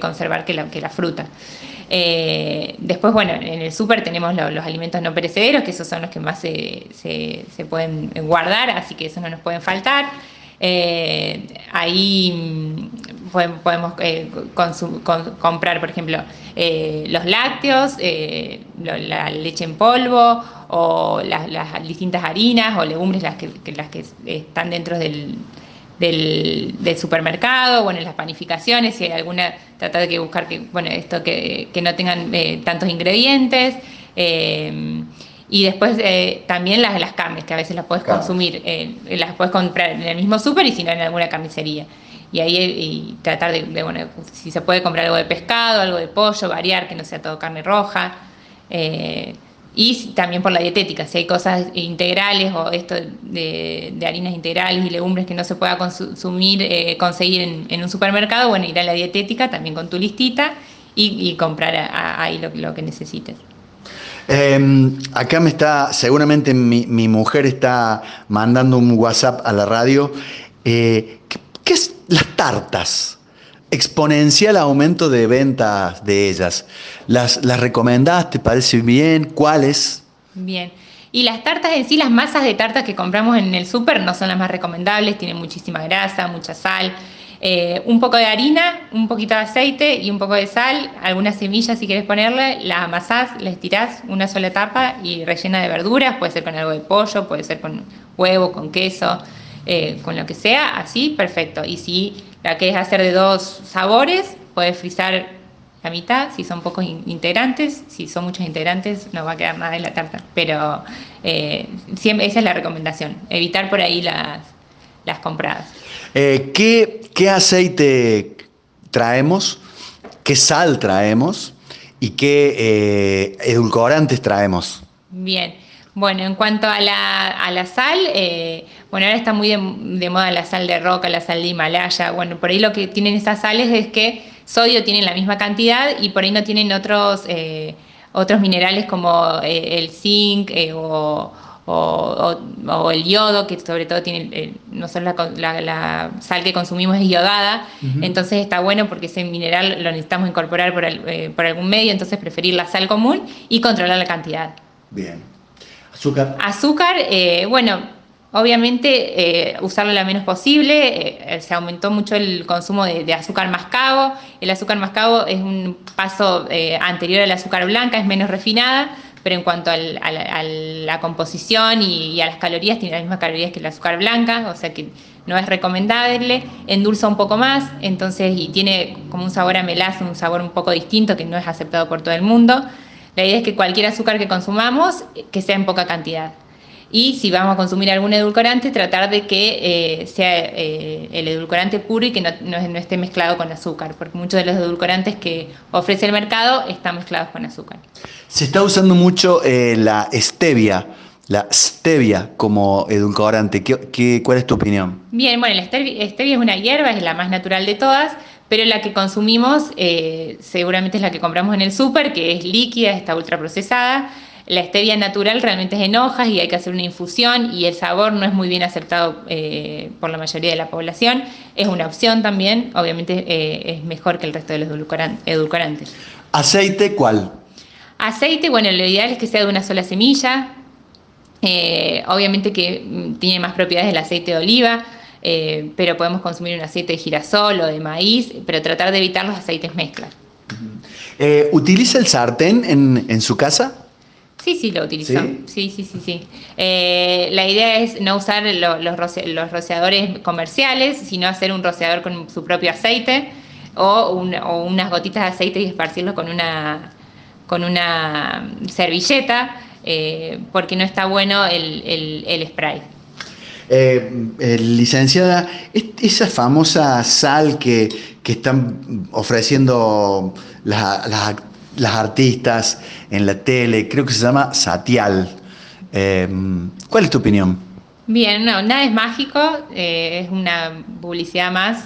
conservar que la, que la fruta. Eh, después, bueno, en el súper tenemos los alimentos no perecederos, que esos son los que más se, se, pueden guardar, así que esos no nos pueden faltar. Eh, ahí mm, podemos eh, comprar, por ejemplo, los lácteos, la leche en polvo o las, distintas harinas o legumbres las que, las que están dentro del, del, supermercado, bueno, las panificaciones, si hay alguna, tratar de buscar que, bueno, esto que, no tengan eh, tantos ingredientes. Eh, y después eh, también las, las carnes, que a veces las puedes consumir, las puedes comprar en el mismo súper y si no en alguna carnicería. Y ahí y tratar de, de, bueno, si se puede comprar algo de pescado, algo de pollo, variar, que no sea todo carne roja y también por la dietética, si hay cosas integrales o esto de, harinas integrales y legumbres que no se pueda consumir, eh, conseguir en, un supermercado, bueno, ir a la dietética también con tu listita y, comprar ahí lo, que necesites. Em, acá me está, seguramente mi, mujer está mandando un WhatsApp a la radio. Eh, ¿qué, es las tartas? exponencial aumento de ventas de ellas. ¿Las, las recomendás? ¿Te parece bien? ¿Cuáles? Bien. Y las tartas en sí, las masas de tartas que compramos en el súper no son las más recomendables, tienen muchísima grasa, mucha sal, eh, un poco de harina, un poquito de aceite y un poco de sal, algunas semillas si quieres ponerle, la amasás, la estirás una sola tapa y rellena de verduras, puede ser con algo de pollo, puede ser con huevo, con queso, eh, con lo que sea, así, perfecto. Y si la que es hacer de dos sabores, puedes frizar la mitad, si son pocos integrantes, si son muchos integrantes no va a quedar nada en la tarta, pero eh, siempre, esa es la recomendación, evitar por ahí las, las compradas. Eh, ¿qué, aceite traemos? ¿Qué sal traemos? ¿Y qué eh, edulcorantes traemos? Bien, bueno, en cuanto a la, a la sal, eh, bueno, ahora está muy de, moda la sal de roca, la sal de Himalaya. Bueno, por ahí lo que tienen esas sales es que sodio tienen la misma cantidad y por ahí no tienen otros, eh, otros minerales como el zinc o, el yodo, que sobre todo tiene, no solo la, sal que consumimos es iodada, entonces está bueno porque ese mineral lo necesitamos incorporar por, por algún medio, entonces preferir la sal común y controlar la cantidad. Bien. Azúcar. Azúcar, eh, bueno, obviamente eh, usarlo lo menos posible. Eh, se aumentó mucho el consumo de, azúcar mascabo. El azúcar mascabo es un paso anterior al azúcar blanca, es menos refinada, pero en cuanto a, la, composición y, a las calorías, tiene las mismas calorías que el azúcar blanca, o sea que no es recomendable. Endulza un poco más, entonces, y tiene como un sabor a melaza, un sabor un poco distinto que no es aceptado por todo el mundo. La idea es que cualquier azúcar que consumamos, que sea en poca cantidad. Y si vamos a consumir algún edulcorante, tratar de que eh, sea eh, el edulcorante puro y que no, esté mezclado con azúcar, porque muchos de los edulcorantes que ofrece el mercado están mezclados con azúcar. Se está usando mucho eh, la stevia, la stevia como edulcorante. ¿Qué, cuál es tu opinión? Bien, bueno, la stevia es una hierba, es la más natural de todas pero la que consumimos eh, seguramente es la que compramos en el súper, que es líquida, está ultraprocesada. La stevia natural realmente es en hojas y hay que hacer una infusión y el sabor no es muy bien aceptado eh, por la mayoría de la población. Es una opción también, obviamente eh, es mejor que el resto de los edulcorantes. ¿Aceite cuál? Aceite, bueno, lo ideal es que sea de una sola semilla. obviamente que mm, tiene más propiedades el aceite de oliva eh, pero podemos consumir un aceite de girasol o de maíz, pero tratar de evitar los aceites mezcla. Eh, ¿Utiliza el sartén en, su casa? Sí, sí, lo utilizo. Sí, sí, sí, sí. Eh, la idea es no usar los, rociadores comerciales, sino hacer un rociador con su propio aceite o, unas gotitas de aceite y esparcirlo con una, con una servilleta, porque no está bueno el spray. Eh, eh, licenciada, esa famosa sal que, están ofreciendo las, artistas en la tele, creo que se llama Satial. Eh, ¿Cuál es tu opinión? Bien, no, nada es mágico, es una publicidad más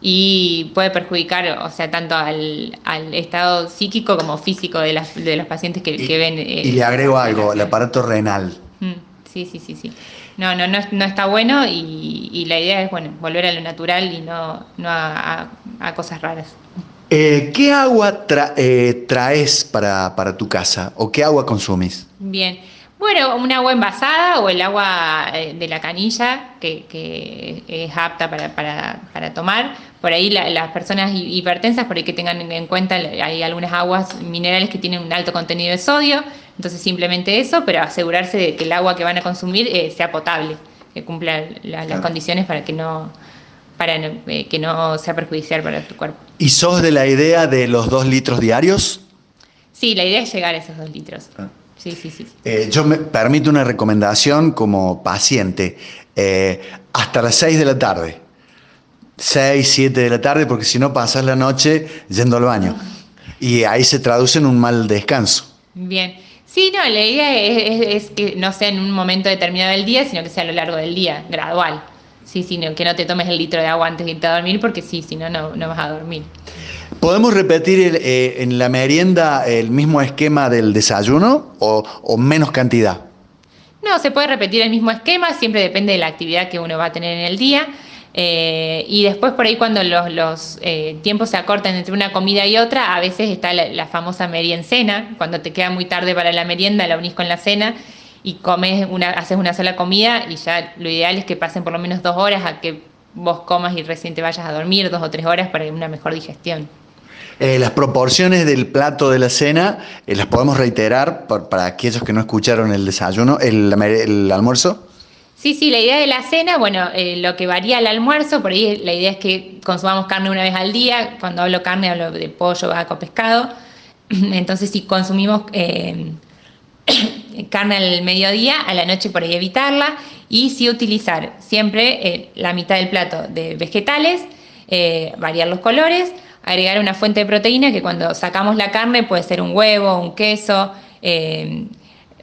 y puede perjudicar, o sea, tanto al, estado psíquico como físico de, los pacientes que, ven. y le agrego algo, el aparato renal. Mm, sí, sí, sí, sí. No, no, no, está bueno y, la idea es bueno volver a lo natural y no, a, cosas raras. Eh, ¿Qué agua eh, traes para, tu casa o qué agua consumes? Bien, bueno, un agua envasada o el agua eh, de la canilla que, es apta para, tomar. Por ahí las personas hipertensas, por ahí que tengan en cuenta, hay algunas aguas minerales que tienen un alto contenido de sodio entonces simplemente eso, pero asegurarse de que el agua que van a consumir eh, sea potable, que cumpla las condiciones para que no para eh, que no sea perjudicial para tu cuerpo. ¿Y sos de la idea de los dos litros diarios? Sí, la idea es llegar a esos dos litros. Ah. Sí, sí, sí. Eh, yo me permito una recomendación como paciente. hasta las 6 de la tarde. 6, 7 de la tarde, porque si no pasas la noche yendo al baño. Y ahí se traduce en un mal descanso. Bien. Sí, no, la idea es, que no sea en un momento determinado del día, sino que sea a lo largo del día, gradual. Sí, sí, que no te tomes el litro de agua antes de irte a dormir, porque sí, si no, no vas a dormir. ¿Podemos repetir eh, en la merienda el mismo esquema del desayuno o, menos cantidad? No, se puede repetir el mismo esquema, siempre depende de la actividad que uno va a tener en el día. Eh, y después por ahí cuando los, eh, tiempos se acortan entre una comida y otra, a veces está la, famosa merienda cuando te queda muy tarde para la merienda, la unís con la cena y comes una, haces una sola comida y ya lo ideal es que pasen por lo menos dos horas a que vos comas y recién te vayas a dormir, dos o tres horas para una mejor digestión. Eh, las proporciones del plato de la cena las podemos reiterar para aquellos que no escucharon el desayuno, el almuerzo. Sí, sí, la idea de la cena, bueno, eh, lo que varía el almuerzo, por ahí la idea es que consumamos carne una vez al día, cuando hablo carne hablo de pollo, vaca o pescado, entonces si consumimos eh, carne al mediodía, a la noche por ahí evitarla, y sí utilizar siempre eh, la mitad del plato de vegetales, variar los colores, agregar una fuente de proteína que cuando sacamos la carne puede ser un huevo, un queso,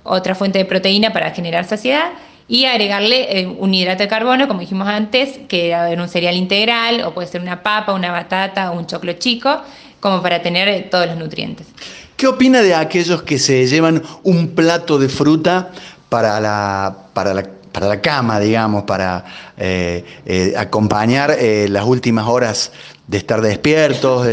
otra fuente de proteína para generar saciedad, y agregarle eh, un hidrato de carbono, como dijimos antes, que en un cereal integral, o puede ser una papa, una batata o un choclo chico, como para tener eh, todos los nutrientes. ¿Qué opina de aquellos que se llevan un plato de fruta para la, para la, para la cama, digamos, para eh, acompañar las últimas horas de estar despiertos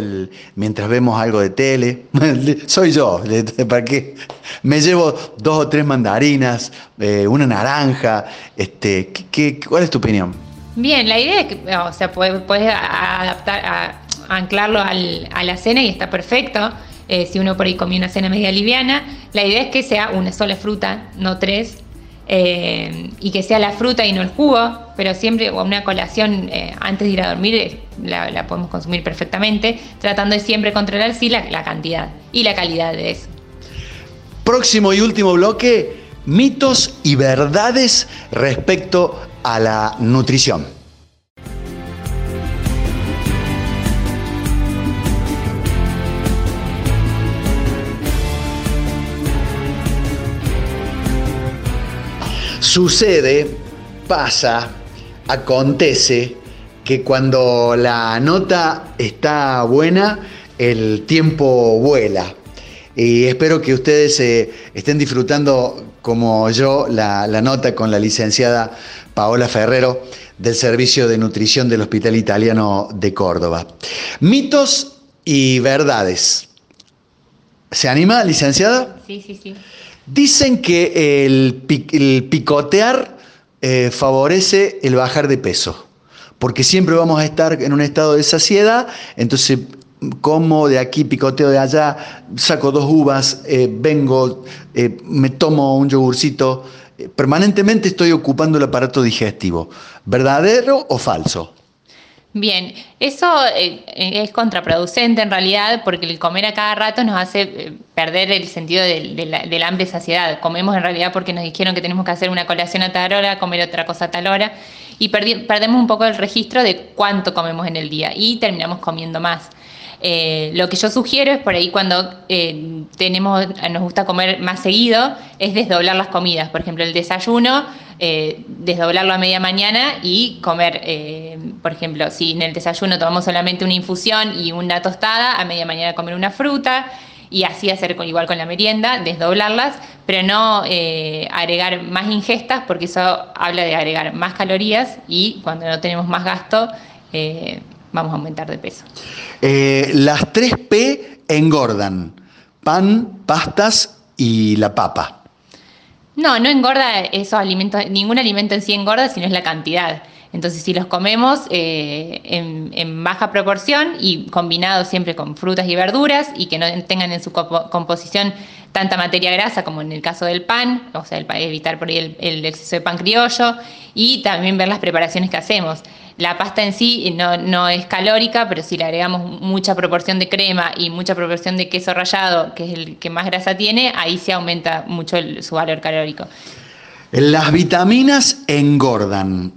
mientras vemos algo de tele. Soy yo, ¿para qué? Me llevo dos o tres mandarinas, eh, una naranja. Este, ¿qué, cuál es tu opinión? Bien, la idea es que, o sea, puedes, adaptar, a, anclarlo a la cena y está perfecto. Eh, si uno por ahí comió una cena media liviana, la idea es que sea una sola fruta, no tres, eh, y que sea la fruta y no el jugo, pero siempre una colación eh, antes de ir a dormir la, podemos consumir perfectamente, tratando de siempre controlar sí la, la cantidad y la calidad de eso. Próximo y último bloque, mitos y verdades respecto a la nutrición. Sucede, pasa, acontece que cuando la nota está buena, el tiempo vuela. Y espero que ustedes eh, estén disfrutando como yo la, la, nota con la licenciada Paola Ferrero del Servicio de Nutrición del Hospital Italiano de Córdoba. Mitos y verdades. ¿Se anima, licenciada? Sí, sí, sí. Dicen que el, picotear eh, favorece el bajar de peso, porque siempre vamos a estar en un estado de saciedad, entonces como de aquí, picoteo de allá, saco dos uvas, eh, vengo, eh, me tomo un yogurcito, permanentemente estoy ocupando el aparato digestivo. ¿Verdadero o falso? Bien, eso eh, es contraproducente en realidad porque el comer a cada rato nos hace eh, perder el sentido del, hambre y saciedad. Comemos en realidad porque nos dijeron que tenemos que hacer una colación a tal hora, comer otra cosa a tal hora y perdemos un poco el registro de cuánto comemos en el día y terminamos comiendo más. Eh, lo que yo sugiero es por ahí cuando tenemos, nos gusta comer más seguido, es desdoblar las comidas. Por ejemplo, el desayuno eh, desdoblarlo a media mañana y comer, eh, por ejemplo, si en el desayuno tomamos solamente una infusión y una tostada, a media mañana comer una fruta y así hacer igual con la merienda, desdoblarlas, pero no eh, agregar más ingestas porque eso habla de agregar más calorías y cuando no tenemos más gasto vamos a aumentar de peso. las 3P engordan, pan, pastas y la papa. No, no engorda esos alimentos, ningún alimento en sí engorda, sino es la cantidad. Entonces, si los comemos eh, en, baja proporción y combinados siempre con frutas y verduras y que no tengan en su composición tanta materia grasa como en el caso del pan, o sea, evitar por ahí el exceso de pan criollo y también ver las preparaciones que hacemos. La pasta en sí no, es calórica, pero si le agregamos mucha proporción de crema y mucha proporción de queso rallado, que es el que más grasa tiene, ahí se aumenta mucho su valor calórico. Las vitaminas engordan,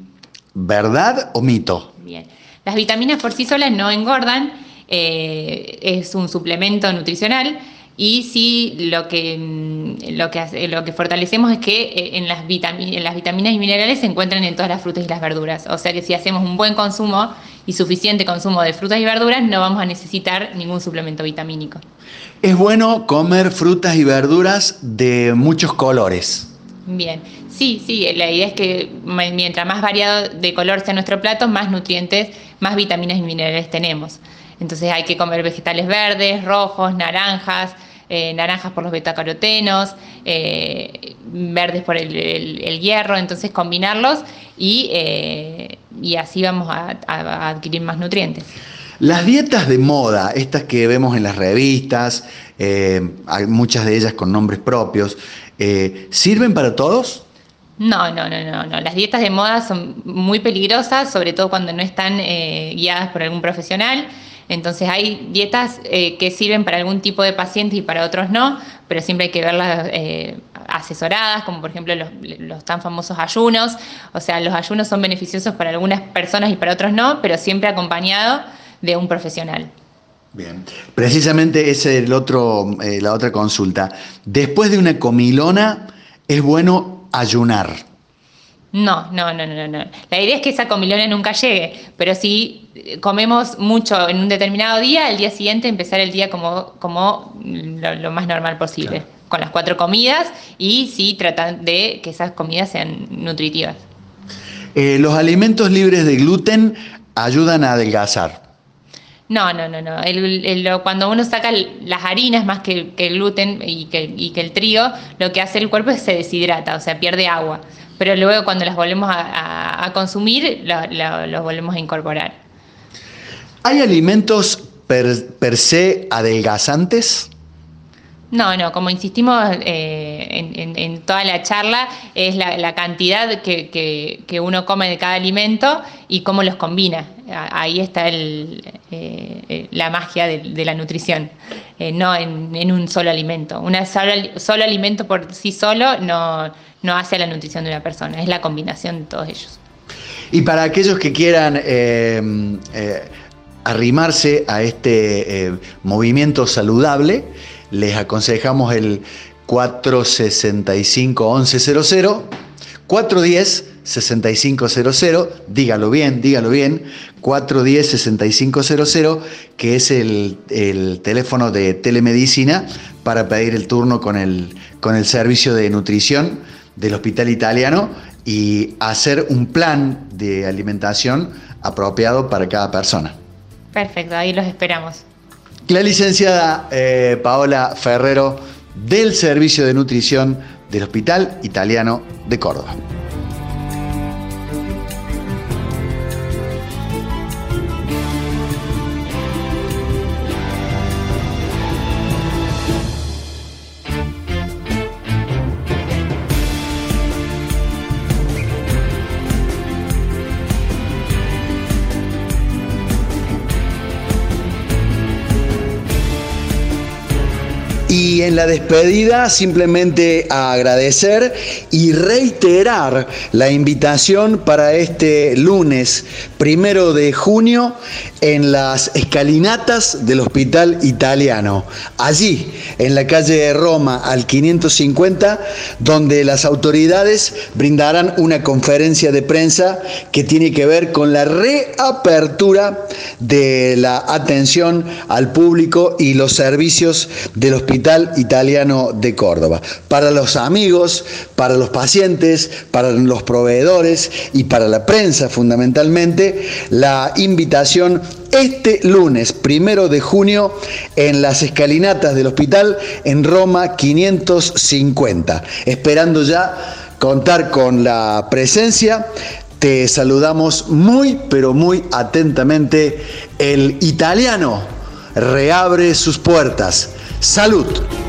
¿verdad o mito? Bien. Las vitaminas por sí solas no engordan, eh, es un suplemento nutricional Y sí, lo que, mm, lo que, lo que fortalecemos es que eh, en las, en las vitaminas y minerales se encuentran en todas las frutas y las verduras. O sea que si hacemos un buen consumo y suficiente consumo de frutas y verduras, no vamos a necesitar ningún suplemento vitamínico. Es bueno comer frutas y verduras de muchos colores. Bien, sí, sí, la idea es que mientras más variado de color sea nuestro plato, más nutrientes, más vitaminas y minerales tenemos. Entonces hay que comer vegetales verdes, rojos, naranjas, eh, naranjas por los betacarotenos, eh, verdes por el, hierro, entonces combinarlos y, eh, y así vamos a, adquirir más nutrientes. Las dietas de moda, estas que vemos en las revistas, hay muchas de ellas con nombres propios, ¿sirven para todos? No, no, no, no, no. Las dietas de moda son muy peligrosas, sobre todo cuando no están guiadas por algún profesional. Entonces hay dietas eh, que sirven para algún tipo de paciente y para otros no, pero siempre hay que verlas eh, asesoradas, como por ejemplo los, tan famosos ayunos. O sea, los ayunos son beneficiosos para algunas personas y para otros no, pero siempre acompañado de un profesional. Bien, precisamente es el otro, eh, la otra consulta. Después de una comilona, es bueno ayunar. No, no, no, no, no. La idea es que esa comilona nunca llegue, pero si comemos mucho en un determinado día, el día siguiente empezar el día como, como lo, más normal posible, con las cuatro comidas y sí tratan de que esas comidas sean nutritivas. Eh, ¿Los alimentos libres de gluten ayudan a adelgazar? No, no, no, no. cuando uno saca las harinas más que, el gluten y que, y que el trigo, lo que hace el cuerpo es se deshidrata, o sea, pierde agua pero luego cuando las volvemos a, consumir, los volvemos a incorporar. ¿Hay alimentos per, se adelgazantes? No, no, como insistimos eh, en, toda la charla, es la, cantidad que, uno come de cada alimento y cómo los combina. Ahí está el, eh, la magia de, la nutrición, eh, no en, un solo alimento. Un solo alimento por sí solo no, no hace la nutrición de una persona, es la combinación de todos ellos. Y para aquellos que quieran eh, eh, arrimarse a este eh, movimiento saludable, les aconsejamos el 465-1100, 410-6500, dígalo bien, dígalo bien, 410-6500, que es el, el, teléfono de telemedicina para pedir el turno con el, con el servicio de nutrición del hospital italiano y hacer un plan de alimentación apropiado para cada persona. Perfecto, ahí los esperamos. La licenciada eh, Paola Ferrero del Servicio de Nutrición del Hospital Italiano de Córdoba. Y en la despedida simplemente agradecer y reiterar la invitación para este lunes primero de junio en las escalinatas del Hospital Italiano. Allí, en la calle de Roma al 550, donde las autoridades brindarán una conferencia de prensa que tiene que ver con la reapertura de la atención al público y los servicios del Hospital Italiano de Córdoba. Para los amigos, para los pacientes, para los proveedores y para la prensa fundamentalmente, la invitación este lunes, primero de junio, en las escalinatas del hospital en Roma 550. Esperando ya contar con la presencia te saludamos muy, pero muy atentamente. El italiano reabre sus puertas. Salud.